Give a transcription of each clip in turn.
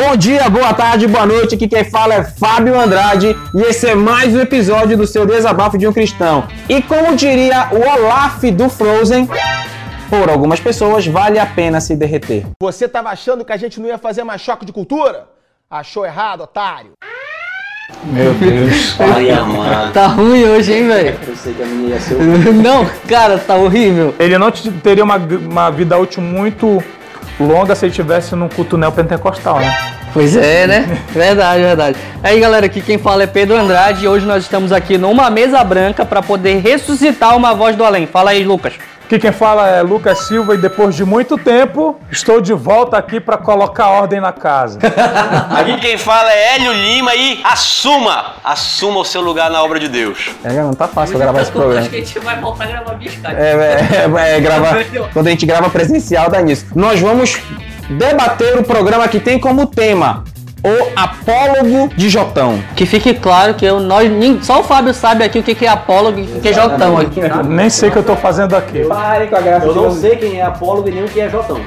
Bom dia, boa tarde, boa noite. Aqui quem fala é Fábio Andrade e esse é mais um episódio do seu Desabafo de um Cristão. E como diria o Olaf do Frozen, por algumas pessoas vale a pena se derreter. Você tava achando que a gente não ia fazer mais choque de cultura? Achou errado, otário. Meu Deus. Olha, mano. Tá ruim hoje, hein, velho? Eu sei que a minha ia ser. Não, cara, tá horrível. Ele não te- teria uma, uma vida útil muito longa se tivesse num culto neopentecostal, né? Pois é, né? Verdade, verdade. Aí, galera, aqui quem fala é Pedro Andrade e hoje nós estamos aqui numa mesa branca para poder ressuscitar uma voz do além. Fala aí, Lucas. Aqui quem fala é Lucas Silva e depois de muito tempo estou de volta aqui para colocar ordem na casa. Aqui quem fala é Hélio Lima e assuma! Assuma o seu lugar na obra de Deus. É, não tá fácil gravar esse programa. a gente vai voltar a gravar via Skype. É, é, é, gravar, quando a gente grava presencial dá nisso. Nós vamos debater o programa que tem como tema o apólogo de Jotão. Que fique claro que eu, nós, nin- só o Fábio sabe aqui o que que é apólogo e o que que é jotão aqui. tá? Nem sei o que eu tô fazendo aqui. Pare com a graça Eu não sei quem é Apólogo e nem o que é Jotão.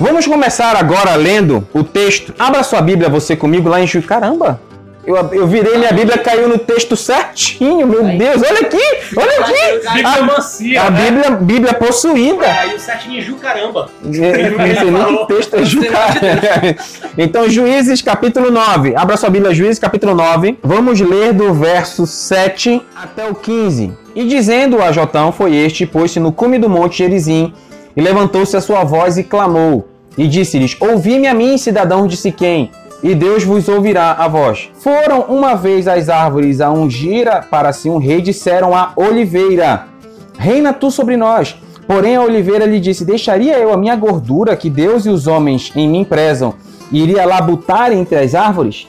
Vamos começar agora lendo o texto. Abra sua Bíblia, você comigo, lá em Ju. Caramba! Eu, eu virei minha Bíblia, caiu no texto certinho, meu Deus! Olha aqui! Olha aqui! Bibliomancia, A né? Bíblia, Bíblia possuída. Aí o certinho Ju caramba. Não sei nem que texto é Ju, cara. Então, Juízes capítulo 9. Abra sua Bíblia, Juízes capítulo 9. Vamos ler do verso 7 até o 15. E dizendo a Jotão foi este, pôs-se no cume do monte Gerizim, e levantou-se a sua voz e clamou. E disse-lhes: Ouvi-me a mim, cidadãos de Siquém, e Deus vos ouvirá a voz. Foram uma vez as árvores a ungir para si um rei, disseram a oliveira: Reina tu sobre nós. Porém, a oliveira lhe disse: Deixaria eu a minha gordura que Deus e os homens em mim prezam, e iria labutar entre as árvores?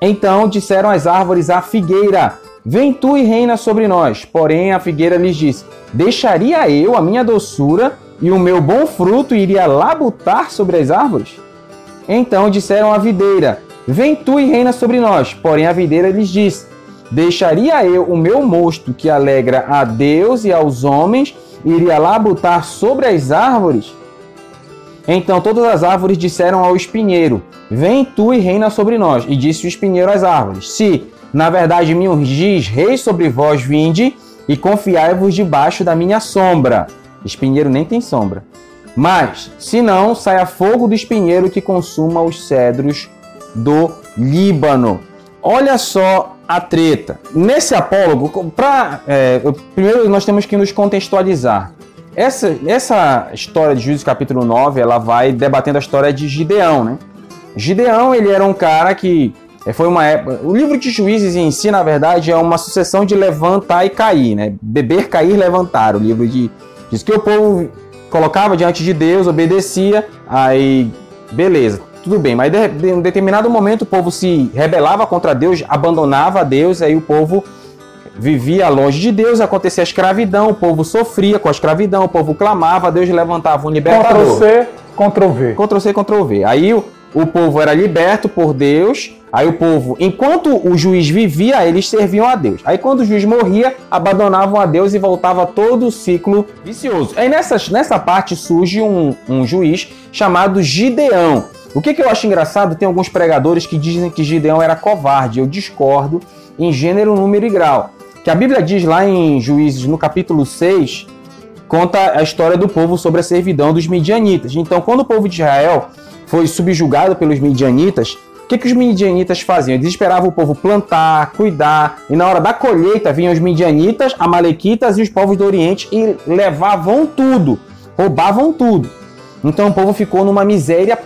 Então disseram as árvores à figueira: Vem tu e reina sobre nós. Porém, a figueira lhes disse: Deixaria eu a minha doçura e o meu bom fruto iria labutar sobre as árvores? Então disseram à videira: Vem tu e reina sobre nós. Porém, a videira lhes disse: Deixaria eu o meu mosto que alegra a Deus e aos homens, iria labutar sobre as árvores? Então todas as árvores disseram ao espinheiro: Vem tu e reina sobre nós. E disse o espinheiro às árvores: Se, na verdade, me ungis rei sobre vós, vinde e confiai-vos debaixo da minha sombra. Espinheiro nem tem sombra. Mas, se não, saia fogo do espinheiro que consuma os cedros do Líbano. Olha só a treta. Nesse apólogo, pra, é, primeiro nós temos que nos contextualizar. Essa, essa história de Juízes capítulo 9, ela vai debatendo a história de Gideão, né? Gideão, ele era um cara que é, foi uma época... O livro de Juízes em si, na verdade, é uma sucessão de levantar e cair, né? Beber, cair, levantar. O livro de... diz que o povo colocava diante de Deus, obedecia, aí beleza, tudo bem. Mas de um determinado momento o povo se rebelava contra Deus, abandonava Deus, aí o povo vivia longe de Deus, acontecia a escravidão, o povo sofria com a escravidão, o povo clamava, Deus levantava um Ctrl libertador. C, Ctrl V. Ctrl C, Ctrl V. Aí o, povo era liberto por Deus. Aí o povo, enquanto o juiz vivia, eles serviam a Deus. Aí quando o juiz morria, abandonavam a Deus e voltava todo o ciclo vicioso. Aí nessa, nessa parte surge um, um juiz chamado Gideão. O que, que eu acho engraçado, tem alguns pregadores que dizem que Gideão era covarde. Eu discordo em gênero, número e grau. Que a Bíblia diz lá em Juízes, no capítulo 6, conta a história do povo sobre a servidão dos midianitas. Então, quando o povo de Israel foi subjugado pelos midianitas, o que, que os midianitas faziam? Eles esperavam o povo plantar, cuidar, e na hora da colheita vinham os midianitas, amalequitas e os povos do Oriente e levavam tudo, roubavam tudo. Então o povo ficou numa miséria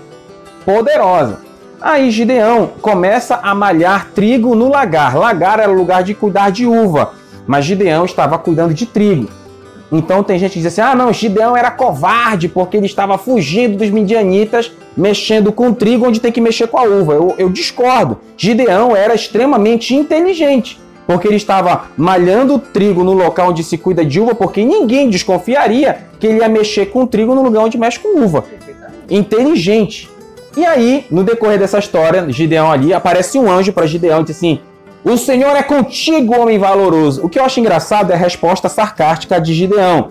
poderosa. Aí Gideão começa a malhar trigo no lagar. Lagar era o lugar de cuidar de uva, mas Gideão estava cuidando de trigo. Então tem gente que diz assim: ah, não, Gideão era covarde porque ele estava fugindo dos midianitas, mexendo com trigo onde tem que mexer com a uva. Eu, eu discordo. Gideão era extremamente inteligente porque ele estava malhando trigo no local onde se cuida de uva, porque ninguém desconfiaria que ele ia mexer com trigo no lugar onde mexe com uva. Inteligente. E aí, no decorrer dessa história, Gideão ali, aparece um anjo para Gideão e diz assim: O Senhor é contigo, homem valoroso. O que eu acho engraçado é a resposta sarcástica de Gideão.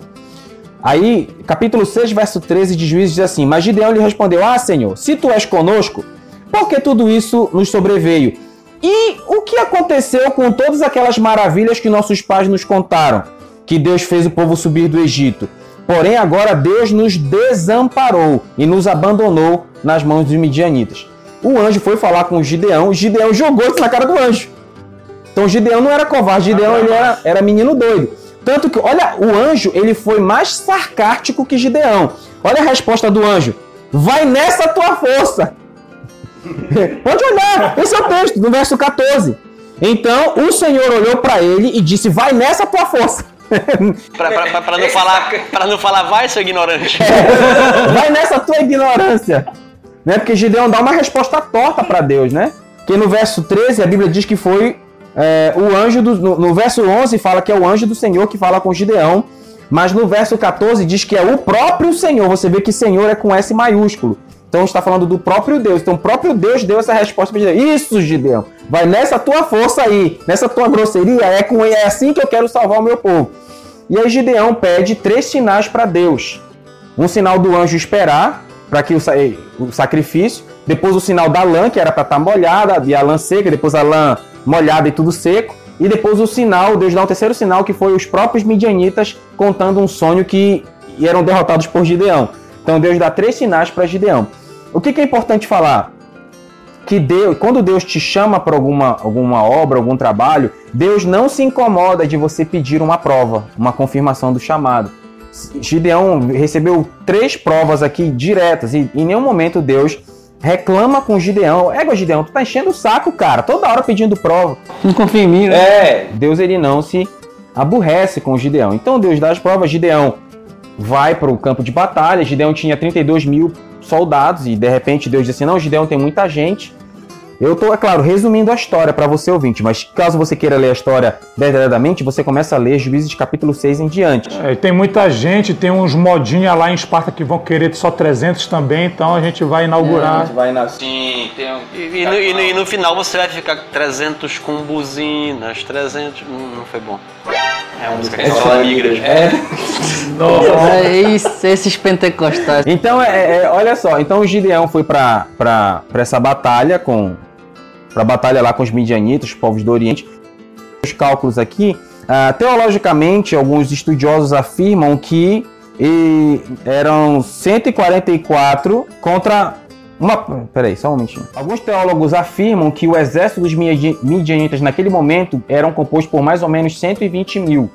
Aí, capítulo 6, verso 13 de Juízes diz assim: Mas Gideão lhe respondeu: Ah, Senhor, se tu és conosco, por que tudo isso nos sobreveio? E o que aconteceu com todas aquelas maravilhas que nossos pais nos contaram? Que Deus fez o povo subir do Egito. Porém, agora Deus nos desamparou e nos abandonou nas mãos dos midianitas. O anjo foi falar com Gideão, e Gideão jogou isso na cara do anjo. Então Gideão não era covarde, Gideão ele era, era menino doido. Tanto que, olha, o anjo ele foi mais sarcástico que Gideão. Olha a resposta do anjo: Vai nessa tua força. Pode olhar, esse é o texto, no verso 14. Então o Senhor olhou para ele e disse: Vai nessa tua força. Pra não falar, pra não falar, vai, seu ignorante. Vai nessa tua ignorância. Né? Porque Gideão dá uma resposta torta para Deus, né? Que no verso 13 a Bíblia diz que foi é, o anjo do. No, no verso 11 fala que é o anjo do Senhor que fala com Gideão. Mas no verso 14 diz que é o próprio Senhor. Você vê que Senhor é com S maiúsculo. Então está falando do próprio Deus. Então o próprio Deus deu essa resposta para Gideão. Isso, Gideão. Vai nessa tua força aí, nessa tua grosseria. É, com, é assim que eu quero salvar o meu povo. E aí Gideão pede três sinais para Deus. Um sinal do anjo esperar para que o, o sacrifício, depois o sinal da lã, que era para estar molhada, e a lã seca, depois a lã molhada e tudo seco, e depois o sinal, Deus dá um terceiro sinal, que foi os próprios midianitas contando um sonho que eram derrotados por Gideão. Então Deus dá três sinais para Gideão. O que, que é importante falar? que Deus, quando Deus te chama para alguma, alguma obra, algum trabalho, Deus não se incomoda de você pedir uma prova, uma confirmação do chamado. Gideão recebeu três provas aqui diretas e em nenhum momento Deus reclama com Gideão. Égua, Gideão, tu tá enchendo o saco, cara, toda hora pedindo prova. Não confia em mim, né? É, Deus ele não se aborrece com Gideão. Então Deus dá as provas, Gideão vai para o campo de batalha. Gideão tinha 32 mil soldados e de repente Deus disse assim: Não, Gideão tem muita gente. Eu tô, é claro, resumindo a história para você ouvinte, mas caso você queira ler a história detalhadamente, você começa a ler Juízes capítulo 6 em diante. É, e tem muita gente, tem uns modinha lá em Esparta que vão querer só 300 também, então a gente vai inaugurar. vai na Sim, tem um... E, e no, e no- e no final você vai ficar com 300 com buzinas, 300... Hum, não foi bom. É uma música que fala na minha igreja. É isso, esses pentecostais. Então, é, é, olha só, então o Gideão foi para essa batalha com para batalha lá com os midianitas, os povos do Oriente. Os cálculos aqui, ah, teologicamente, alguns estudiosos afirmam que eram 144 contra uma. Peraí, só um momentinho. Alguns teólogos afirmam que o exército dos midi- midianitas naquele momento eram composto por mais ou menos 120 mil.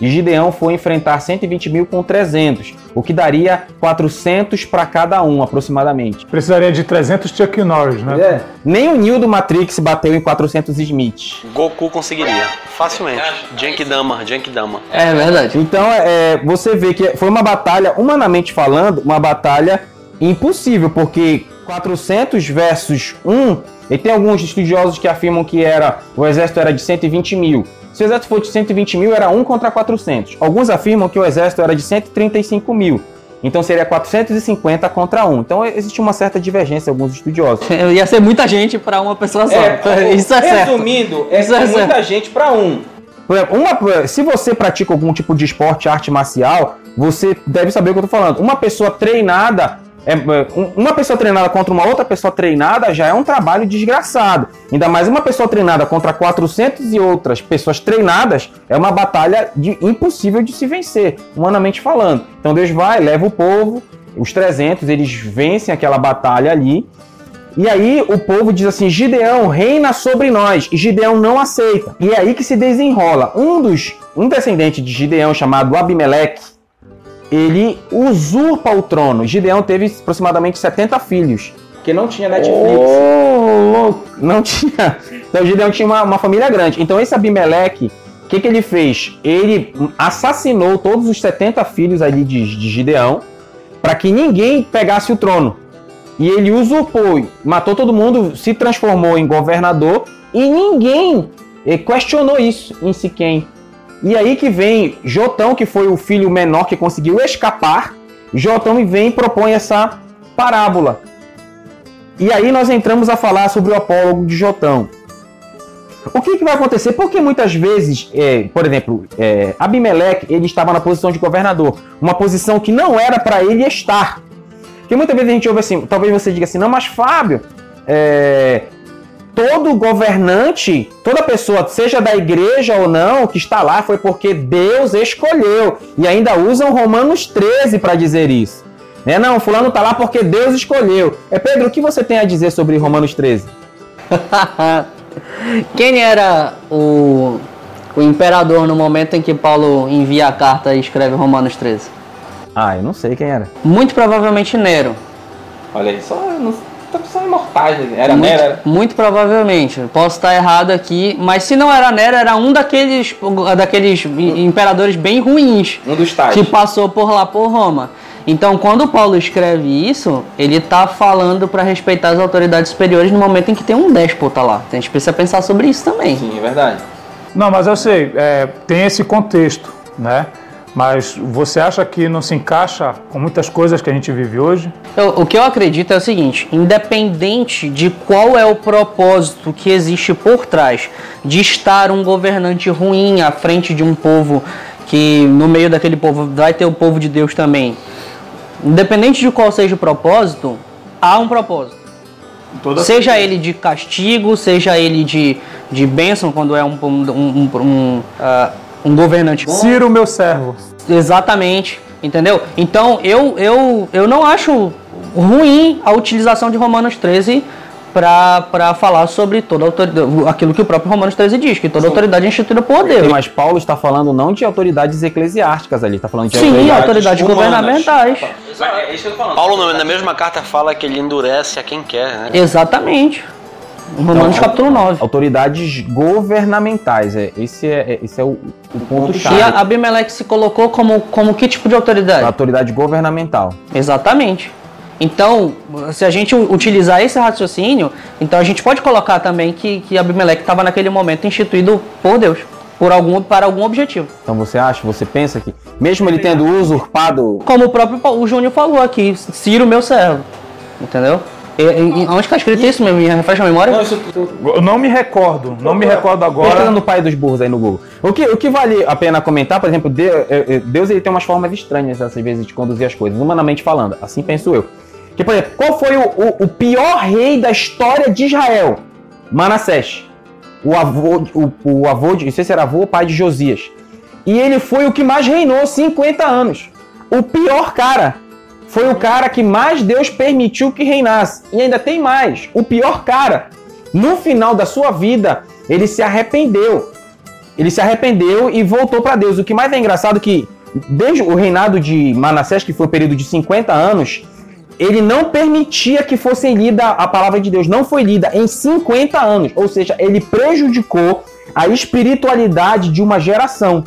E Gideão foi enfrentar 120 mil com 300, o que daria 400 para cada um, aproximadamente. Precisaria de 300 Chuck Norris, né? É. Nem o Neo do Matrix bateu em 400 Smith. Goku conseguiria. Facilmente. Genkidama, Genkidama. É verdade. Então, é, você vê que foi uma batalha, humanamente falando, uma batalha impossível, porque 400 versus 1, e tem alguns estudiosos que afirmam que era o exército era de 120 mil. Se o exército for de 120 mil, era 1 contra 400. Alguns afirmam que o exército era de 135 mil. Então seria 450 contra 1. Então existe uma certa divergência em alguns estudiosos. Ia ser muita gente pra uma pessoa só. Isso é certo. Resumindo, é, Isso é muita certo. gente para um. Uma- se você pratica algum tipo de esporte, arte marcial, você deve saber o que eu tô falando. Uma pessoa treinada, é, é, um- uma pessoa treinada contra uma outra pessoa treinada já é um trabalho desgraçado. Ainda mais uma pessoa treinada contra 400 e outras pessoas treinadas é uma batalha de- impossível de se vencer, humanamente falando. Então Deus vai, leva o povo, os 300, eles vencem aquela batalha ali. E aí o povo diz assim: Gideão reina sobre nós. E Gideão não aceita. E é aí que se desenrola. Um dos um descendente de Gideão chamado Abimeleque, ele usurpa o trono. Gideão teve aproximadamente 70 filhos, que não tinha Netflix. Não tinha. Então Gideão tinha uma, uma família grande. Então esse Abimeleque, o que, que ele fez? Ele assassinou todos os 70 filhos ali de, de Gideão para que ninguém pegasse o trono. E ele usurpou, matou todo mundo, se transformou em governador e ninguém eh, questionou isso em Siquém. E aí que vem Jotão, que foi o filho menor que conseguiu escapar. Jotão vem e propõe essa parábola. E aí nós entramos a falar sobre o apólogo de Jotão. O que, que vai acontecer? Porque muitas vezes, é, por exemplo, é, Abimeleque, ele estava na posição de governador, uma posição que não era para ele estar. Porque muitas vezes a gente ouve assim, talvez você diga assim, não, mas Fábio, é, todo governante, toda pessoa, seja da igreja ou não, que está lá foi porque Deus escolheu. E ainda usam Romanos 13 para dizer isso. Né? Não, fulano está lá porque Deus escolheu. É Pedro, o que você tem a dizer sobre Romanos 13? Quem era o, o imperador no momento em que Paulo envia a carta e escreve Romanos 13? Ah, eu não sei quem era. Muito provavelmente Nero. Olha aí, só, não, são imortais. Era muito, Nero? Era... Muito provavelmente. Posso estar errado aqui, mas se não era Nero, era um daqueles, daqueles imperadores bem ruins. Um dos tais. Que passou por lá, por Roma. Então, quando Paulo escreve isso, ele está falando para respeitar as autoridades superiores no momento em que tem um déspota lá. A gente precisa pensar sobre isso também. Sim, é verdade. Não, mas eu sei, é, tem esse contexto, né? Mas você acha que não se encaixa com muitas coisas que a gente vive hoje? Eu, o que eu acredito é o seguinte: independente de qual é o propósito que existe por trás de estar um governante ruim à frente de um povo que no meio daquele povo vai ter o povo de Deus também, independente de qual seja o propósito, há um propósito. Toda seja ele de castigo, seja ele de, de bênção, quando é um, um, um, um, uh, um governante bom. Ciro, meu servo. Exatamente, entendeu? Então eu, eu, eu não acho ruim a utilização de Romanos 13 para falar sobre toda autoridade, aquilo que o próprio Romanos 13 diz, que toda Sim. autoridade é instituída por Deus. Mas Paulo está falando não de autoridades eclesiásticas ali, está falando de Sim, autoridades, autoridades governamentais. É Paulo na mesma carta fala que ele endurece a quem quer, né? Exatamente. Romanos então, capítulo 9. Autoridades governamentais, é, esse é, é esse é o, o ponto chave. E a Abimeleque se colocou como, como que tipo de autoridade? autoridade governamental. Exatamente. Então, se a gente utilizar esse raciocínio, então a gente pode colocar também que, que Abimeleque estava naquele momento instituído por Deus, por algum, para algum objetivo. Então você acha, você pensa que, mesmo ele tendo usurpado. Como o próprio o Júnior falou aqui, Ciro, meu servo. Entendeu? E, onde está escrito isso mesmo? Refresca a memória? Não, isso, eu não me recordo, não me recordo agora. Pesquisa no pai dos burros aí no Google. O que, o que vale a pena comentar, por exemplo, Deus, é, é, Deus ele tem umas formas estranhas às vezes de conduzir as coisas, humanamente falando. Assim penso eu. Que, por exemplo, qual foi o, o, o pior rei da história de Israel? Manassés. O avô, o, o avô de, não sei se era avô ou pai de Josias. E ele foi o que mais reinou 50 anos. O pior cara. Foi o cara que mais Deus permitiu que reinasse. E ainda tem mais. O pior cara. No final da sua vida, ele se arrependeu. Ele se arrependeu e voltou para Deus. O que mais é engraçado é que desde o reinado de Manassés, que foi o um período de 50 anos, ele não permitia que fosse lida a palavra de Deus, não foi lida em 50 anos, ou seja, ele prejudicou a espiritualidade de uma geração.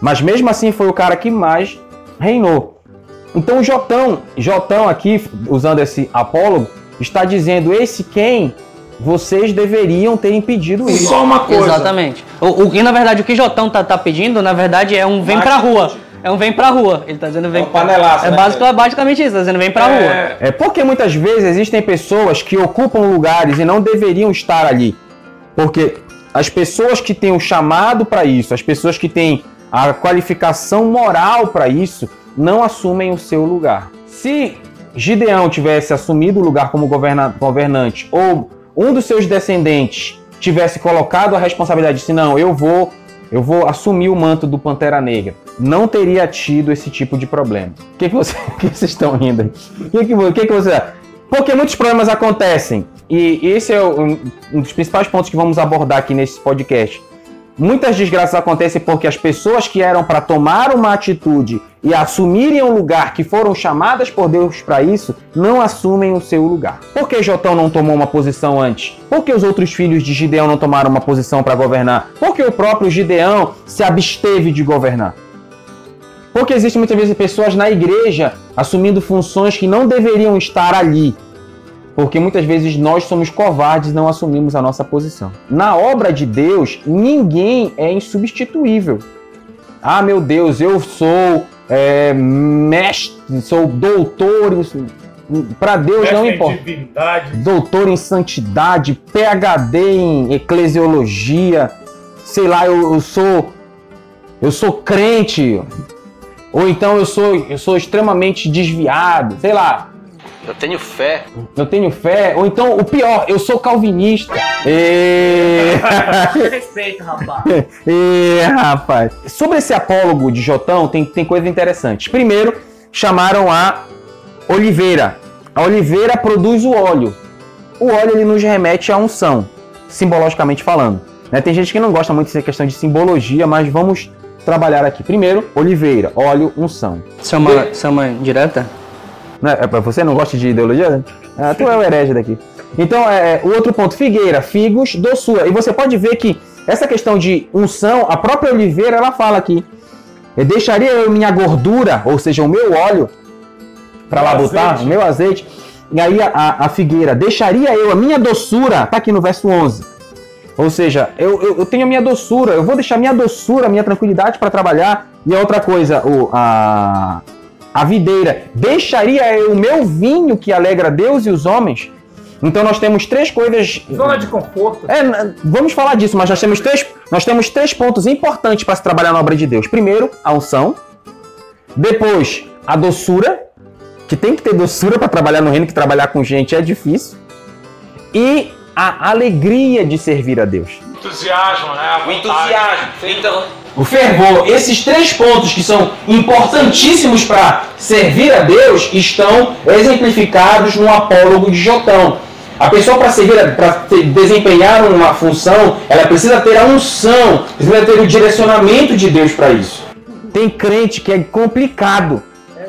Mas mesmo assim foi o cara que mais reinou. Então Jotão, Jotão aqui, usando esse apólogo, está dizendo esse quem vocês deveriam ter impedido isso. Só uma coisa. Exatamente. O, o, e na verdade o que Jotão tá, tá pedindo, na verdade, é um vem pra rua. É um vem pra rua. Ele tá dizendo vem. É um panelaço, é né? Básico, basicamente isso, tá dizendo vem pra é... rua. É porque muitas vezes existem pessoas que ocupam lugares e não deveriam estar ali. Porque as pessoas que têm o chamado para isso, as pessoas que têm a qualificação moral para isso, não assumem o seu lugar. Se Gideão tivesse assumido o lugar como governa governante, ou um dos seus descendentes tivesse colocado a responsabilidade de não, eu vou eu vou assumir o manto do Pantera Negra. Não teria tido esse tipo de problema. O que, que, você, que vocês estão rindo aí? O que, que, que, que você. Porque muitos problemas acontecem. E esse é um, um dos principais pontos que vamos abordar aqui nesse podcast. Muitas desgraças acontecem porque as pessoas que eram para tomar uma atitude e assumirem um lugar que foram chamadas por Deus para isso, não assumem o seu lugar. Por que Jotão não tomou uma posição antes? Por que os outros filhos de Gideão não tomaram uma posição para governar? Por que o próprio Gideão se absteve de governar? Porque existem muitas vezes pessoas na igreja assumindo funções que não deveriam estar ali, porque muitas vezes nós somos covardes e não assumimos a nossa posição. Na obra de Deus, ninguém é insubstituível. Ah, meu Deus, eu sou é, mestre, sou doutor. Pra Deus não Mestre em importa. divindade. Doutor em santidade, PhD em eclesiologia, sei lá, eu, eu sou eu sou crente, ou então eu sou eu sou extremamente desviado, sei lá, Eu tenho fé. eu tenho fé, ou então o pior, eu sou calvinista. E... Respeito, rapaz. e, rapaz. Sobre esse apólogo de Jotão, tem, tem coisa interessante. Primeiro, chamaram a oliveira. A oliveira produz o óleo. O óleo ele nos remete à unção, simbologicamente falando. né? Tem gente que não gosta muito dessa questão de simbologia, mas vamos trabalhar aqui. Primeiro, oliveira, óleo, unção. Isso é uma, isso é uma direta? Né? É você não gosta de ideologia? né? Ah, tu é o herege daqui. Então, é, é, o outro ponto, figueira, figos, doçura. E você pode ver que essa questão de unção, a própria oliveira, ela fala aqui. Eu deixaria eu minha gordura, ou seja, o meu óleo, para lá botar, o meu azeite. E aí a, a- a figueira, deixaria eu a minha doçura, tá aqui no verso 11. Ou seja, eu, eu, eu tenho a minha doçura, eu vou deixar minha doçura, minha tranquilidade para trabalhar. E a outra coisa, o, a, a videira, deixaria eu o meu vinho que alegra Deus e os homens. Então nós temos três coisas. Zona de conforto. É, vamos falar disso, mas nós temos três, nós temos três pontos importantes para se trabalhar na obra de Deus. Primeiro, a unção. Depois, a doçura, que tem que ter doçura para trabalhar no reino, que trabalhar com gente é difícil. E a alegria de servir a Deus. Entusiasmo, né? O entusiasmo. Então, O fervor, esses três pontos que são importantíssimos para servir a Deus estão exemplificados no apólogo de Jotão. A pessoa para servir, para desempenhar uma função, ela precisa ter a unção, precisa ter o direcionamento de Deus para isso. Tem crente que é complicado.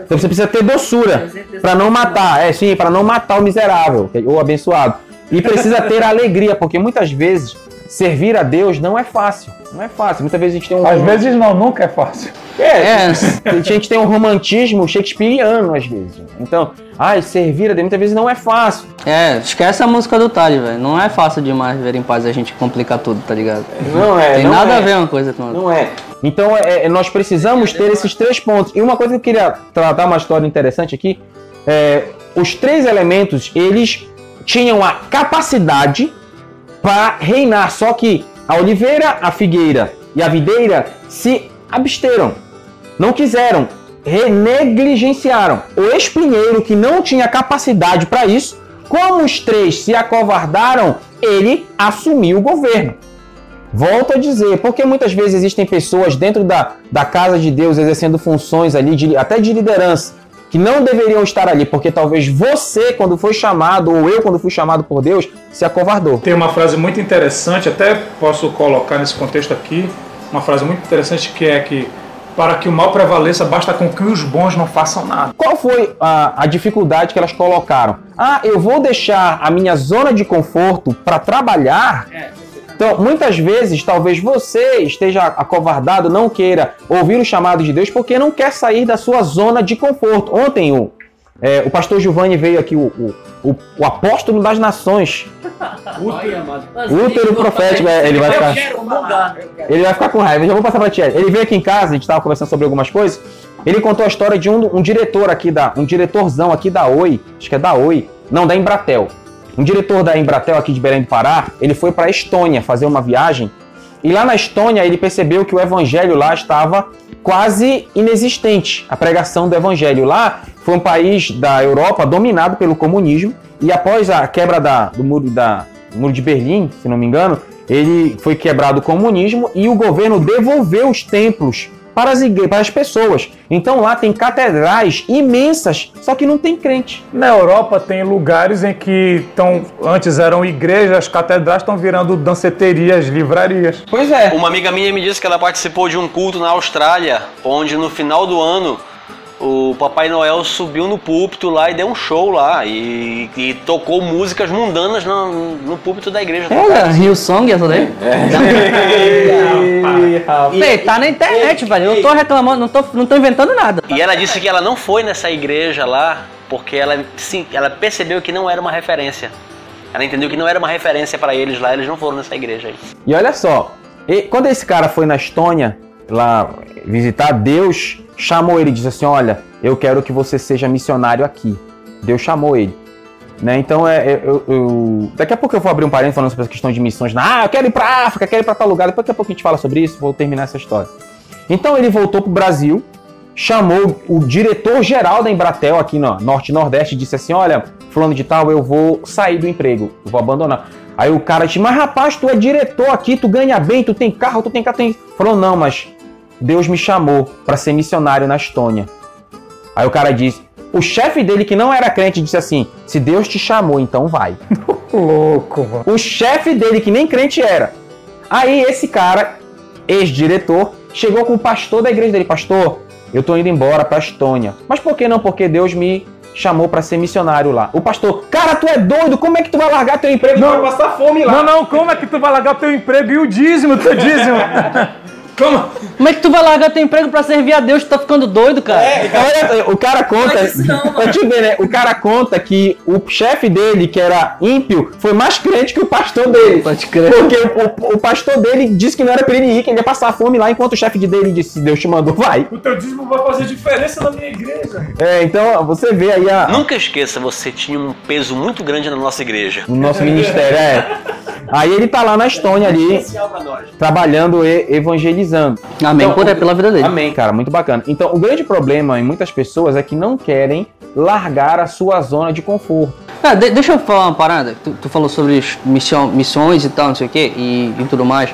Então você precisa ter doçura para não matar, é sim, para não matar o miserável ou abençoado. E precisa ter alegria, porque muitas vezes servir a Deus não é fácil. Não é fácil. Muitas vezes a gente tem um Às vezes não, nunca é fácil. é, a gente tem um romantismo shakespeariano às vezes. Então, ai, servir a Deus muitas vezes não é fácil. É, esquece a música do Tali, velho. Não é fácil demais ver em paz a gente complicar tudo, tá ligado? Não é. Tem não nada é. a ver uma coisa com a outra. Não é. Então, é, é, nós precisamos ter esses três pontos. E uma coisa que eu queria tratar uma história interessante aqui, é, os três elementos, eles tinham a capacidade para reinar, só que a oliveira, a figueira e a videira se absteram, não quiseram, re- negligenciaram. O espinheiro, que não tinha capacidade para isso, como os três se acovardaram, ele assumiu o governo. Volto a dizer, porque muitas vezes existem pessoas dentro da, da casa de Deus exercendo funções ali, de, até de liderança, que não deveriam estar ali, porque talvez você, quando foi chamado, ou eu, quando fui chamado por Deus, se acovardou. Tem uma frase muito interessante, até posso colocar nesse contexto aqui, uma frase muito interessante que é que para que o mal prevaleça, basta com que os bons não façam nada. Qual foi a, a dificuldade que elas colocaram? Ah, eu vou deixar a minha zona de conforto para trabalhar? Então, muitas vezes, talvez você esteja acovardado, não queira ouvir o chamado de Deus, porque não quer sair da sua zona de conforto. Ontem, o, é, o pastor Giovanni veio aqui, o, o, o, o apóstolo das nações, útero profético, é, ele vai ficar... Ele vai ficar com raiva. Eu já vou passar pra tia. Ele veio aqui em casa, a gente tava conversando sobre algumas coisas. Ele contou a história de um, um diretor aqui da. Um diretorzão aqui da Oi. Acho que é da Oi. Não, da Embratel. Um diretor da Embratel aqui de Belém do Pará, ele foi pra Estônia fazer uma viagem. E lá na Estônia ele percebeu que o evangelho lá estava quase inexistente. A pregação do evangelho lá foi um país da Europa dominado pelo comunismo. E após a quebra da, do muro da, do muro de Berlim, se não me engano, ele foi quebrado o comunismo e o governo devolveu os templos para as, igre- para as pessoas. Então lá tem catedrais imensas, só que não tem crente. Na Europa tem lugares em que tão, antes eram igrejas, as catedrais estão virando danceterias, livrarias. Pois é. Uma amiga minha me disse que ela participou de um culto na Austrália, onde no final do ano o Papai Noel subiu no púlpito lá e deu um show lá e, e tocou músicas mundanas no, no púlpito da igreja. Olha, Rio Song essa daí? Ei, tá na internet, velho. Eu não tô reclamando, não tô, não tô inventando nada. E ela disse que ela não foi nessa igreja lá porque ela, sim, ela percebeu que não era uma referência. Ela entendeu que não era uma referência para eles lá, eles não foram nessa igreja aí. E olha só, e quando esse cara foi na Estônia lá visitar, Deus chamou ele e disse assim: Olha, eu quero que você seja missionário aqui. Deus chamou ele. Né? Então, é, é, eu, eu- daqui a pouco eu vou abrir um parênteses falando sobre essa questão de missões. Ah, eu quero ir pra África, quero ir pra tal lugar. Depois daqui a pouco a gente fala sobre isso, vou terminar essa história. Então ele voltou pro Brasil, chamou o diretor-geral da Embratel aqui no Norte Nordeste e disse assim: Olha, fulano de tal, eu vou sair do emprego, vou abandonar. Aí o cara disse: Mas rapaz, tu é diretor aqui, tu ganha bem, tu tem carro, tu tem carro, tem. Falou: Não, mas Deus me chamou para ser missionário na Estônia. Aí o cara disse: O chefe dele, que não era crente, disse assim: Se Deus te chamou, então vai. Louco, mano. O chefe dele, que nem crente era. Aí esse cara, ex-diretor, chegou com o pastor da igreja dele: Pastor, eu tô indo embora pra Estônia. Mas por que não? Porque Deus me chamou pra ser missionário lá. O pastor, cara, tu é doido? Como é que tu vai largar teu emprego? Não. Vai passar fome lá. Não, não, como é que tu vai largar o teu emprego e o dízimo, teu dízimo? como? Como é que tu vai largar teu emprego pra servir a Deus? Tu tá ficando doido, cara? É, olha, o cara conta. Não. Pra te ver, né? O cara conta que o chefe dele, que era ímpio, foi mais crente que o pastor dele. Pode crer. Porque o, o- o pastor dele disse que não era pra ele ir, que ele ia passar fome lá, enquanto o chefe de dele disse: se Deus te mandou, vai. O teu dízimo vai fazer diferença na minha igreja. É, então você vê aí a, Nunca esqueça, você tinha um peso muito grande na nossa igreja. o nosso ministério. É. Aí ele tá lá na Estônia ali, Especial pra nós. trabalhando e evangelizando. Amém, Então, por é pela vida dele. Amém, cara, muito bacana. Então, o grande problema em muitas pessoas é que não querem largar a sua zona de conforto. Ah, de- deixa eu falar uma parada. Tu, tu falou sobre missão, missões e tal, não sei o quê, e, e tudo mais.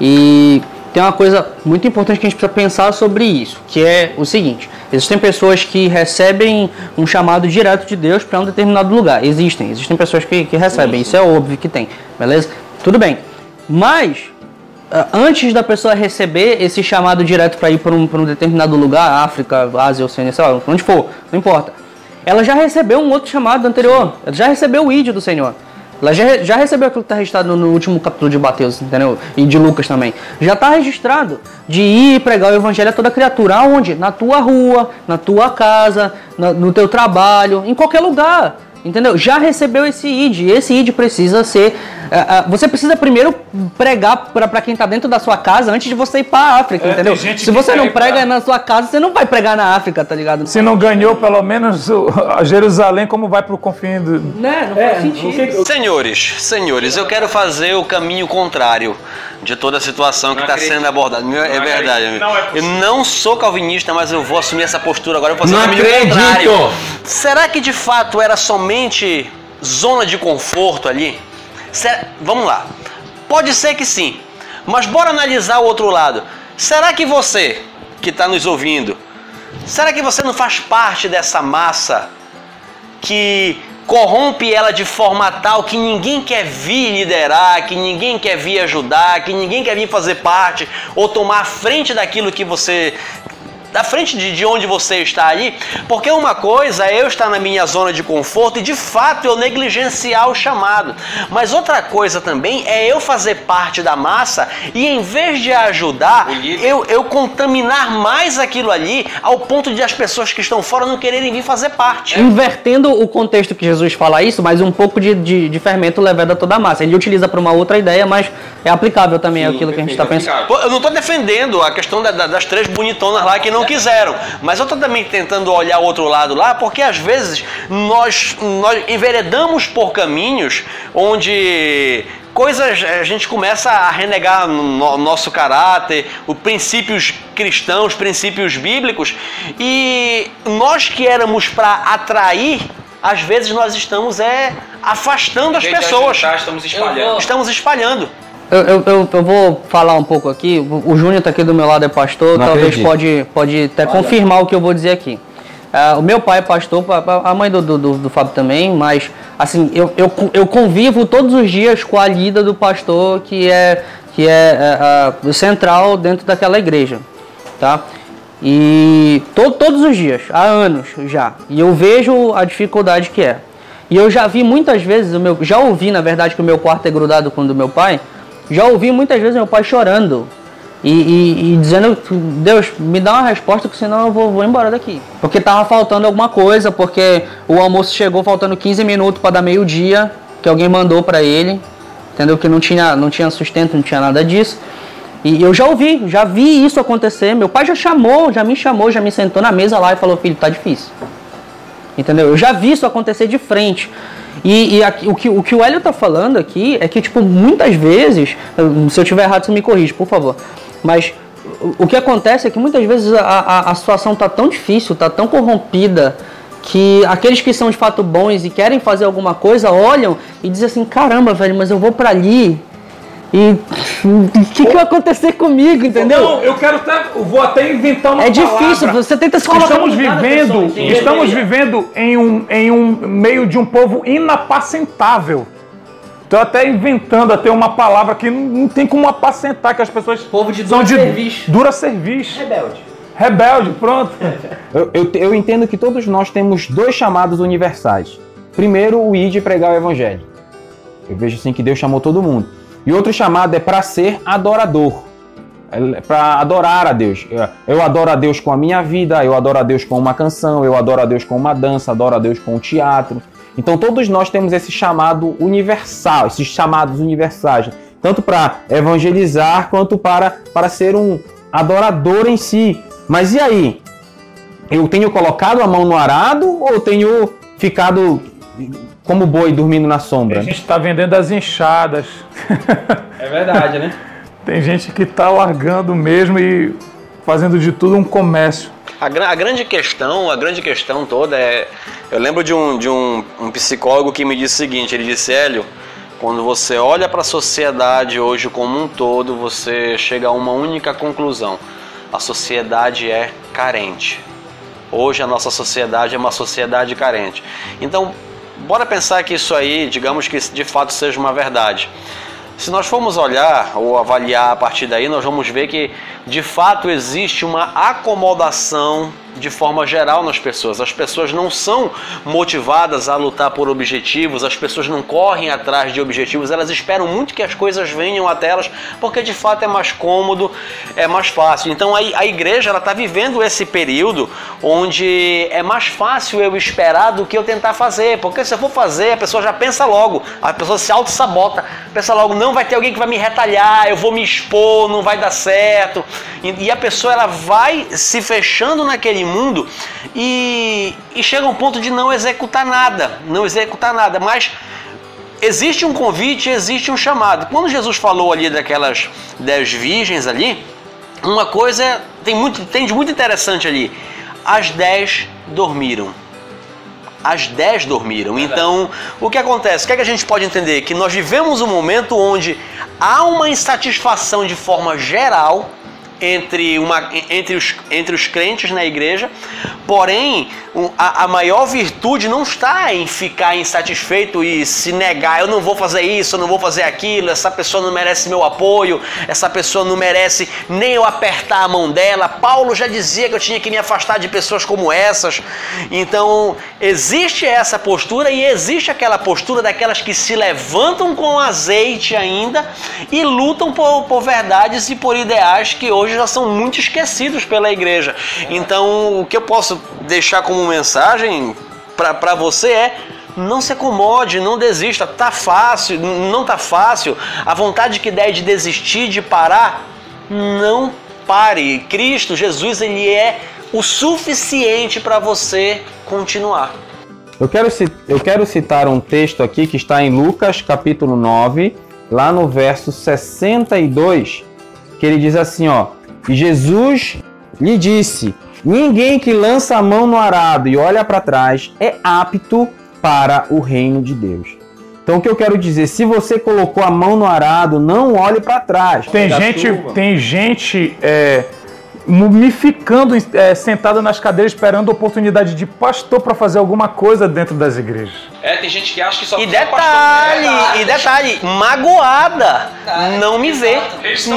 E tem uma coisa muito importante que a gente precisa pensar sobre isso, que é o seguinte: existem pessoas que recebem um chamado direto de Deus para um determinado lugar. Existem, existem pessoas que, que recebem, isso é óbvio que tem, beleza? Tudo bem. Mas antes da pessoa receber esse chamado direto para ir para um, um determinado lugar, África, Ásia, Oceania, sei lá, onde for, não importa. Ela já recebeu um outro chamado anterior. Ela já recebeu o ID do Senhor. Ela já, já recebeu aquilo que está registrado no último capítulo de Mateus, entendeu? E de Lucas também. Já está registrado de ir pregar o evangelho a toda criatura. Aonde? Na tua rua, na tua casa, na- no teu trabalho, em qualquer lugar. Entendeu? Já recebeu esse ID. Esse ID precisa ser. ah, ah, você precisa primeiro pregar para quem está dentro da sua casa antes de você ir para a África, É, entendeu? Se você não ir pra- prega na sua casa, você não vai pregar na África, tá ligado? Se não ganhou pelo menos o- a Jerusalém, como vai pro confim do. Né? Não faz sentido. Senhores, senhores, eu quero fazer o caminho contrário de toda a situação que está sendo abordada. Meu, É verdade. amigo. Não é eu não sou calvinista, mas eu vou assumir essa postura agora. Eu vou fazer Não acredito! contrário. Será que de fato era somente zona de conforto ali? Será- Vamos lá. Pode ser que sim, mas bora analisar o outro lado. Será que você que está nos ouvindo, será que você não faz parte dessa massa que corrompe ela de forma tal que ninguém quer vir liderar, que ninguém quer vir ajudar, que ninguém quer vir fazer parte ou tomar a frente daquilo que você da frente de, de onde você está ali, porque uma coisa é eu estar na minha zona de conforto e de fato eu negligenciar o chamado, mas outra coisa também é eu fazer parte da massa e em vez de ajudar, eu, eu contaminar mais aquilo ali ao ponto de as pessoas que estão fora não quererem vir fazer parte. Invertendo o contexto que Jesus fala isso, mas um pouco de, de, de fermento levado a toda a massa. Ele utiliza para uma outra ideia, mas é aplicável também àquilo que a gente está pensando. Pô, Eu não estou defendendo a questão da- da- das três bonitonas lá que não quiseram, mas eu estou também tentando olhar o outro lado lá, porque às vezes nós, nós enveredamos por caminhos onde coisas a gente começa a renegar no no- nosso caráter, os princípios cristãos, princípios bíblicos, e nós que éramos para atrair, às vezes nós estamos é afastando as pessoas. ajudar, estamos espalhando. Estamos espalhando. Eu, eu, eu, eu vou falar um pouco aqui. O, Júnior tá aqui do meu lado, é pastor, Não talvez acredito. pode, pode até confirmar o que eu vou dizer aqui. Ah, o meu pai é pastor, pa- pa- a mãe do, do, do, do Fábio também, mas assim, eu, eu, eu convivo todos os dias com a lida do pastor que é, que é, o central dentro daquela igreja. Tá? E to, todos os dias, há anos já. E eu vejo a dificuldade que é. E eu já vi muitas vezes, o meu, já ouvi na verdade que o meu quarto é grudado com o do meu pai. Já ouvi muitas vezes meu pai chorando e, e- e dizendo: Deus, me dá uma resposta, que senão eu vou, vou embora daqui. Porque tava faltando alguma coisa, porque o almoço chegou faltando 15 minutos para dar meio-dia, que alguém mandou para ele, entendeu? Que não tinha, não tinha sustento, não tinha nada disso. E eu já ouvi, já vi isso acontecer. Meu pai já chamou, já me chamou, já me sentou na mesa lá e falou: Filho, tá difícil. Entendeu? Eu já vi isso acontecer de frente. E, e aqui, o, que, o que o Hélio tá falando aqui é que, tipo, muitas vezes, se eu tiver errado, você me corrige, por favor. Mas o, o que acontece é que muitas vezes a, a, a situação tá tão difícil, tá tão corrompida, que aqueles que são de fato bons e querem fazer alguma coisa olham e dizem assim: caramba, velho, mas eu vou para ali e o que, que vai acontecer comigo, entendeu? Não, eu quero até, eu vou até inventar uma é difícil, palavra. você tenta se colocar Estamos vivendo, pessoa, estamos vivendo em um, em um meio de um povo inapacentável. Tô até inventando até uma palavra que não, não tem como apacentar, que as pessoas Povo de são dura de serviço. dura serviço. Rebelde. Rebelde, pronto. Eu, eu, eu entendo que todos nós temos dois chamados universais. Primeiro, o ir de pregar o evangelho. Eu vejo assim que Deus chamou todo mundo. E outro chamado é para ser adorador. É para adorar a Deus. Eu- adoro a Deus com a minha vida, eu adoro a Deus com uma canção, eu adoro a Deus com uma dança, adoro a Deus com o teatro. Então todos nós temos esse chamado universal, esses chamados universais, tanto para evangelizar quanto para, para ser um adorador em si. Mas e aí? Eu tenho colocado a mão no arado ou tenho ficado como boi dormindo na A sombra? gente está vendendo as enxadas. É verdade, né? Tem gente que está largando mesmo e fazendo de tudo um comércio. A, gra- a grande questão, a grande questão toda é. Eu lembro de um, de um, um psicólogo que me disse o seguinte: ele disse, Hélio, quando você olha para a sociedade hoje como um todo, você chega a uma única conclusão: a sociedade é carente. Hoje a nossa sociedade é uma sociedade carente. Então, bora pensar que isso aí, digamos que de fato seja uma verdade. Se nós formos olhar ou avaliar a partir daí, nós vamos ver que de fato existe uma acomodação de forma geral nas pessoas. As pessoas não são motivadas a lutar por objetivos, as pessoas não correm atrás de objetivos, elas esperam muito que as coisas venham até elas, porque de fato é mais cômodo, é mais fácil. Então a, igreja está vivendo esse período onde é mais fácil eu esperar do que eu tentar fazer, porque se eu for fazer, a pessoa já pensa logo, a pessoa se auto-sabota, pensa logo, não vai ter alguém que vai me retalhar, eu vou me expor, não vai dar certo. E, e a pessoa ela vai se fechando naquele mundo e, e chega a um ponto de não executar nada, não executar nada, mas existe um convite, existe um chamado. Quando Jesus falou ali daquelas dez virgens ali, uma coisa tem muito, tem de muito interessante ali. As dez dormiram. As dez dormiram. Então, o que acontece? O que, é que a gente pode entender? Que nós vivemos um momento onde há uma insatisfação de forma geral entre, uma, entre, os, entre os crentes na igreja, porém a, a maior virtude não está em ficar insatisfeito e se negar, eu não vou fazer isso, eu não vou fazer aquilo, essa pessoa não merece meu apoio, essa pessoa não merece nem eu apertar a mão dela. Paulo já dizia que eu tinha que me afastar de pessoas como essas. Então, existe essa postura e existe aquela postura daquelas que se levantam com azeite ainda e lutam por, por verdades e por ideais que hoje já são muito esquecidos pela igreja. Então, o que eu posso deixar como mensagem para você é não se acomode, não desista. Tá fácil, não tá fácil. A vontade que der de desistir, de parar, não pare. Cristo, Jesus, ele é o suficiente para você continuar. Eu quero, eu quero citar um texto aqui que está em Lucas capítulo 9, lá no verso 62, que ele diz assim, ó: "E Jesus lhe disse: Ninguém que lança a mão no arado e olha para trás é apto para o reino de Deus." Então o que eu quero dizer, se você colocou a mão no arado, não olhe para trás. Tem gente, tem gente é, mumificando, é, sentada nas cadeiras esperando oportunidade de pastor para fazer alguma coisa dentro das igrejas. É, tem gente que acha que só E detalhe, pastor- e detalhe, magoada, não me vê,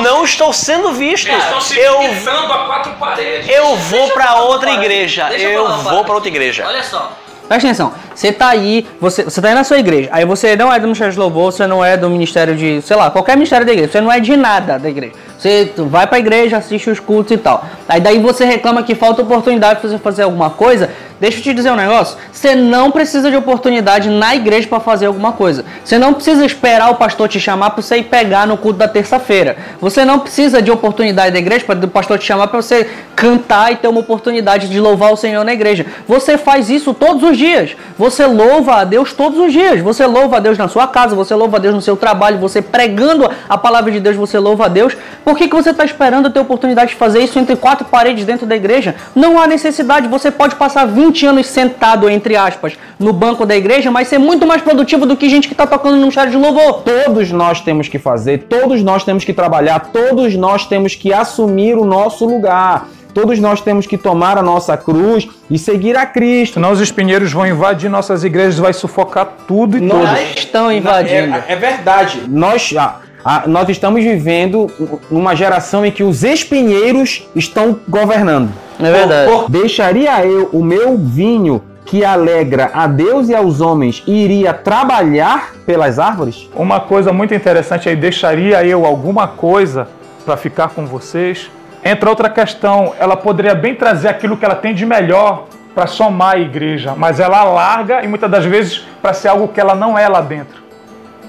não estou sendo visto. Eles estão se Eu a quatro paredes. eu vou para outra igreja, Deixa eu eu vou para outra igreja. Olha só. Presta atenção. Você tá aí, você, você tá aí na sua igreja. Aí você não é do Ministério de Louvor, você não é do Ministério de, sei lá, qualquer ministério da igreja. Você não é de nada da igreja. Você vai pra igreja, assiste os cultos e tal. Aí daí você reclama que falta oportunidade pra você fazer alguma coisa. Deixa eu te dizer um negócio. Você não precisa de oportunidade na igreja para fazer alguma coisa. Você não precisa esperar o pastor te chamar para você ir pegar no culto da terça-feira. Você não precisa de oportunidade da igreja para o pastor te chamar para você cantar e ter uma oportunidade de louvar o Senhor na igreja. Você faz isso todos os dias. Você louva a Deus todos os dias. Você louva a Deus na sua casa, você louva a Deus no seu trabalho, você pregando a palavra de Deus, você louva a Deus. Por que, que você está esperando ter oportunidade de fazer isso entre quatro paredes dentro da igreja? Não há necessidade. Você pode passar 20 20 anos sentado, entre aspas, no banco da igreja, mas ser muito mais produtivo do que gente que está tocando num chá de louvor. Todos nós temos que fazer, todos nós temos que trabalhar, todos nós temos que assumir o nosso lugar. Todos nós temos que tomar a nossa cruz e seguir a Cristo. Senão os espinheiros vão invadir nossas igrejas, vai sufocar tudo e Nós todos. Estão invadindo. É, é verdade. Nós, ah, ah, nós estamos vivendo uma geração em que os espinheiros estão governando. É verdade. Por- por- deixaria eu o meu vinho que alegra a Deus e aos homens iria trabalhar pelas árvores? Uma coisa muito interessante aí, deixaria eu alguma coisa para ficar com vocês? Entra outra questão, ela poderia bem trazer aquilo que ela tem de melhor para somar a igreja, mas ela larga e muitas das vezes para ser algo que ela não é lá dentro.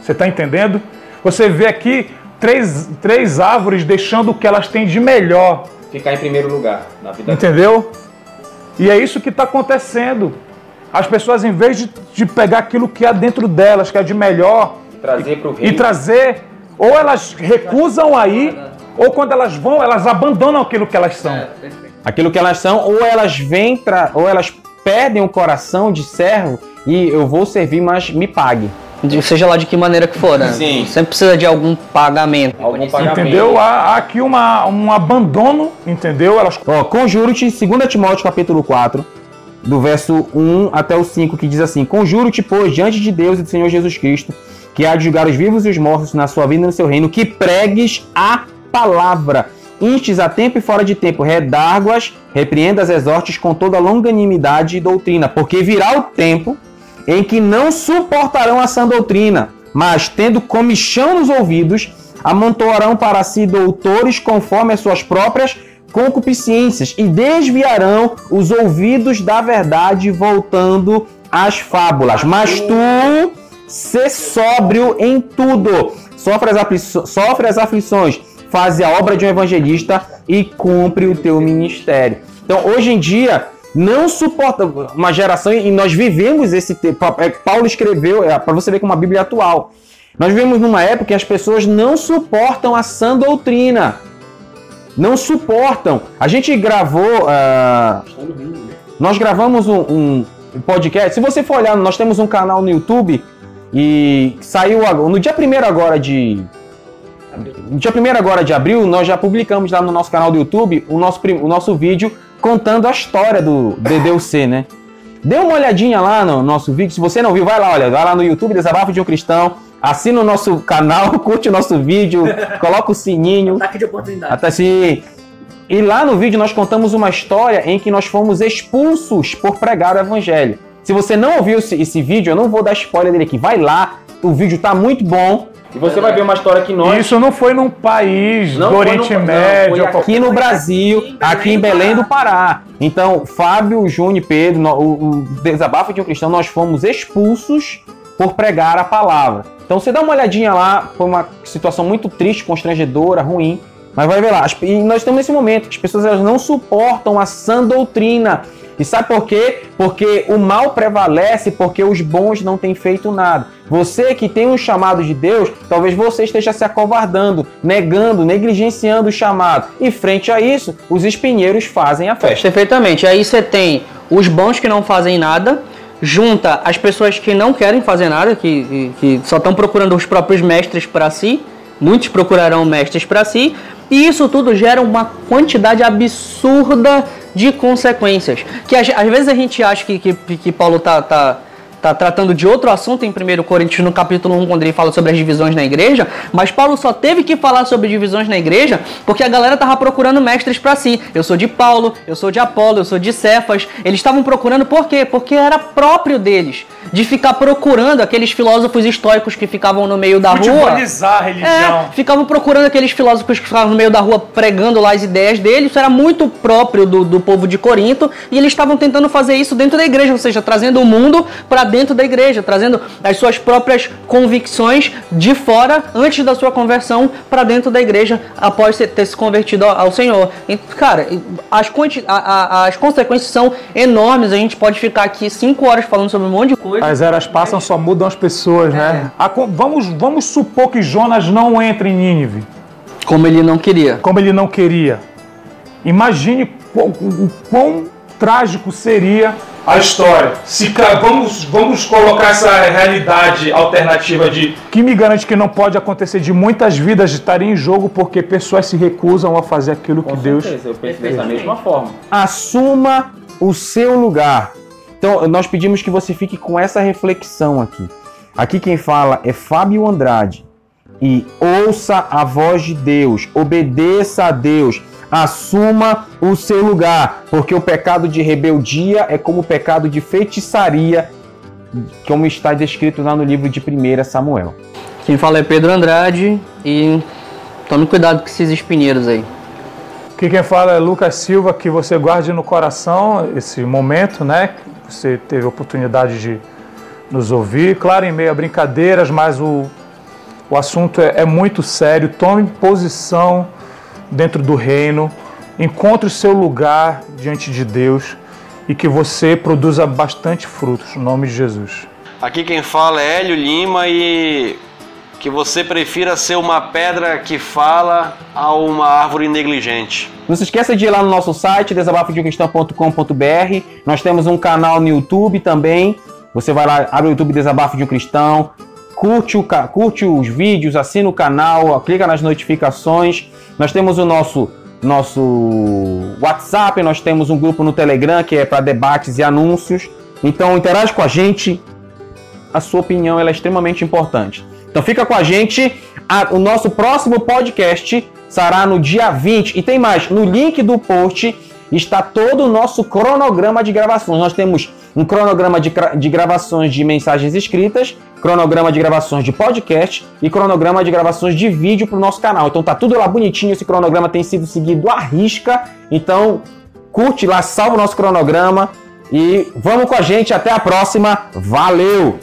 Você está entendendo? Você vê aqui três, três árvores deixando o que elas têm de melhor, Ficar em primeiro lugar na vida. entendeu? E é isso que está acontecendo. As pessoas, em vez de, de pegar aquilo que há dentro delas, que é de melhor, Trazer para o e trazer, ou elas recusam aí, ou quando elas vão, elas abandonam aquilo que elas são. aquilo que elas são, ou elas vêm, ou elas perdem o coração de servo e eu vou servir, mas me pague. De- Seja lá de que maneira que for, né? Sim. Sempre precisa de algum pagamento. Algum pagamento. Entendeu? Há, há aqui uma, um abandono, entendeu? Elas Ó, conjuro-te, 2 Timóteo capítulo 4, do verso 1 até o 5, que diz assim: Conjuro-te, pois, diante de Deus e do Senhor Jesus Cristo, que há de julgar os vivos e os mortos na sua vida e no seu reino, que pregues a palavra. Instes a tempo e fora de tempo, redarguas, repreendas, exortes com toda longanimidade e doutrina, porque virá o tempo em que não suportarão a sã doutrina, mas tendo comichão nos ouvidos, amontoarão para si doutores conforme as suas próprias concupiscências e desviarão os ouvidos da verdade, voltando às fábulas. Mas tu, se sóbrio em tudo, sofre as, afliço- sofre as aflições, faz a obra de um evangelista e cumpre o teu ministério. Então, hoje em dia, não suporta uma geração e nós vivemos esse tempo. é, Paulo escreveu, é, para você ver como a Bíblia é atual. Nós vivemos numa época que as pessoas não suportam a sã doutrina. Não suportam. A gente gravou. ah, nós gravamos um, um podcast. Se você for olhar, nós temos um canal no YouTube e saiu no dia 1 agora de. No dia 1 agora de abril, nós já publicamos lá no nosso canal do YouTube o nosso, o nosso vídeo contando a história do DDUC, né? Dê uma olhadinha lá no nosso vídeo. Se você não viu, vai lá, olha, vai lá no YouTube, Desabafo de um Cristão. Assina o nosso canal, curte o nosso vídeo, coloca o sininho. Ataque de oportunidade. Até assim. E lá no vídeo nós contamos uma história em que nós fomos expulsos por pregar o evangelho. Se você não ouviu esse, esse vídeo, eu não vou dar spoiler dele aqui. Vai lá, o vídeo tá muito bom. E você vai ver uma história que nós. Isso não foi num país Não do Oriente no- não, Médio. foi aqui no Brasil, aqui em Belém do Pará. Então, Fábio, Júnior e Pedro, no- o, o Desabafo de um Cristão, nós fomos expulsos por pregar a palavra. Então, você dá uma olhadinha lá, foi uma situação muito triste, constrangedora, ruim. Mas vai ver lá. E nós estamos nesse momento as pessoas elas não suportam a sã doutrina. E sabe por quê? Porque o mal prevalece porque os bons não têm feito nada. Você que tem um chamado de Deus, talvez você esteja se acovardando, negando, negligenciando o chamado. E frente a isso, os espinheiros fazem a festa. Perfeitamente. Aí você tem os bons que não fazem nada, junta as pessoas que não querem fazer nada, que, que só estão procurando os próprios mestres para si. Muitos procurarão mestres para si. E isso tudo gera uma quantidade absurda de consequências. Que às, vezes a gente acha que, que, que Paulo tá, tá, tá tratando de outro assunto em 1 Coríntios no capítulo 1, quando ele fala sobre as divisões na igreja, mas Paulo só teve que falar sobre divisões na igreja porque a galera tava procurando mestres para si. Eu sou de Paulo, eu sou de Apolo, eu sou de Cefas. Eles estavam procurando por quê? Porque era próprio deles de ficar procurando aqueles filósofos históricos que ficavam no meio da rua. Futebolizar a religião. É, ficavam procurando aqueles filósofos que ficavam no meio da rua pregando lá as ideias deles. Isso era muito próprio do, do povo de Corinto. E eles estavam tentando fazer isso dentro da igreja, ou seja, trazendo o mundo para dentro da igreja, trazendo as suas próprias convicções de fora, antes da sua conversão, para dentro da igreja, após ter se convertido ao, Senhor. E, cara, as, a- a- as consequências são enormes. A gente pode ficar aqui cinco horas falando sobre um monte de coisa. As eras passam, só mudam as pessoas, né? A con- vamos, vamos supor que Jonas não entre em Nínive, Como ele não queria. como ele não queria. Imagine o quão trágico seria a história. Se vamos, vamos colocar essa realidade alternativa de Que me garante que não pode acontecer de muitas vidas estarem em jogo porque pessoas se recusam a fazer aquilo que Deus. eu penso da mesma forma. Assuma o seu lugar. Então, nós pedimos que você fique com essa reflexão aqui. Aqui quem fala é Fábio Andrade. E ouça a voz de Deus, obedeça a Deus, assuma o seu lugar, porque o pecado de rebeldia é como o pecado de feitiçaria, como está descrito lá no livro de 1 Samuel. Quem fala é Pedro Andrade e tome cuidado com esses espinheiros aí. Aqui quem fala é Lucas Silva, que você guarde no coração esse momento, né? Você teve a oportunidade de nos ouvir. Claro, em meio a brincadeiras, mas o, o assunto é, é muito sério. Tome posição dentro do reino. Encontre o seu lugar diante de Deus e que você produza bastante frutos, no nome de Jesus. Aqui quem fala é Hélio Lima e que você prefira ser uma pedra que fala a uma árvore negligente. Não se esqueça de ir lá no nosso site, desabafodeumcristão.com.br. Nós temos um canal no YouTube também. Você vai lá, abre o YouTube Desabafo de um Cristão, curte, o, curte os vídeos, assina o canal, clica nas notificações. Nós temos o nosso, nosso WhatsApp, nós temos um grupo no Telegram que é para debates e anúncios. Então interage com a gente, a sua opinião é extremamente importante. Então fica com a gente. O nosso próximo podcast será no dia 20. E tem mais, no link do post está todo o nosso cronograma de gravações. Nós temos um cronograma de, de gravações de mensagens escritas, cronograma de gravações de podcast e cronograma de gravações de vídeo para o nosso canal. Então tá tudo lá bonitinho, esse cronograma tem sido seguido à risca. Então curte lá, salva o nosso cronograma e vamos com a gente. Até a próxima. Valeu!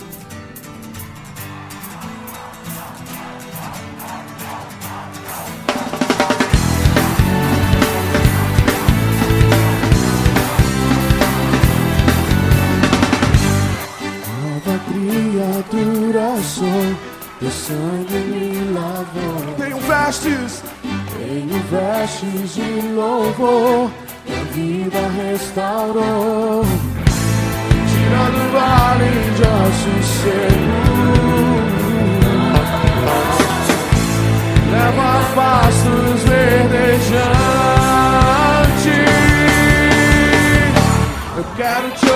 Sangue me lavou. Tenho vestes, Tenho vestes de louvor, a vida restaurou. Tira do vale de ossos secos. Leva pastos verdejantes. Eu quero te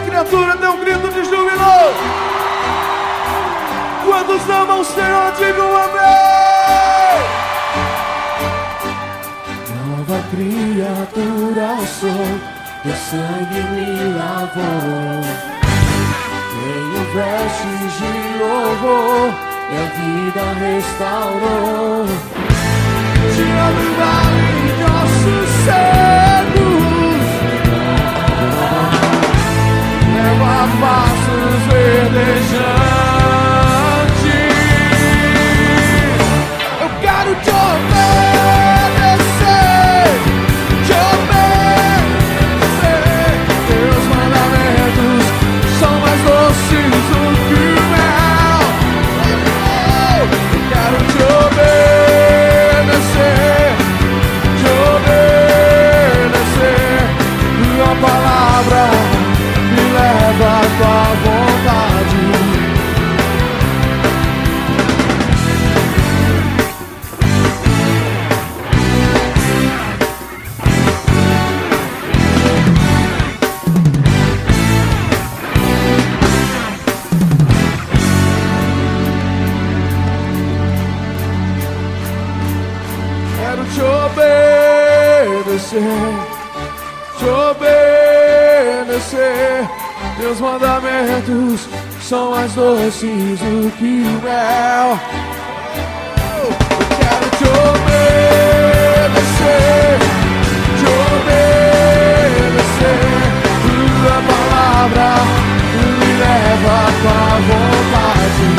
criatura? Dê um grito de júbilo! Quantos amam o Senhor? Digam amém! Nova criatura sou, teu sangue me lavou. Tenho vestes de louvor, e a vida restaurou. Tira do vale de ossos secos, leva a passos verdejantes. Obedecer, te obedecer. Teus mandamentos são mais doces do que o mel. Quero te obedecer, te obedecer. Tua palavra me leva à tua vontade.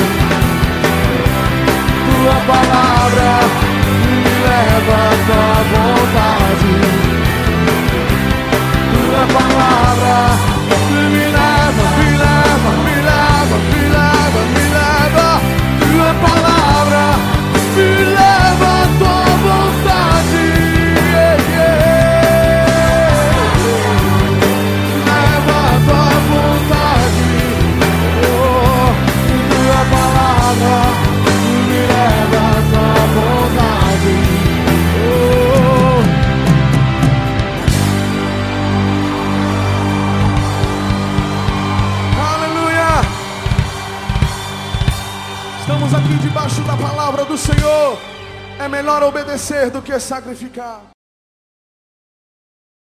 Tua palavra me leva à tua melhor obedecer do que sacrificar.